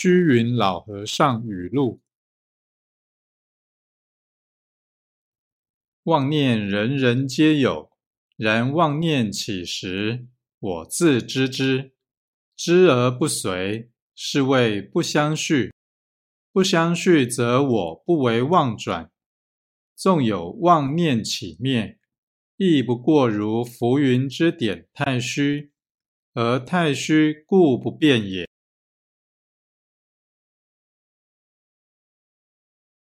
虚云老和尚语录妄念人人皆有然妄念起时我自知之。知而不随是谓不相续。不相续则我不为妄转。纵有妄念起灭亦不过如浮云之点太虚而太虚故不变也。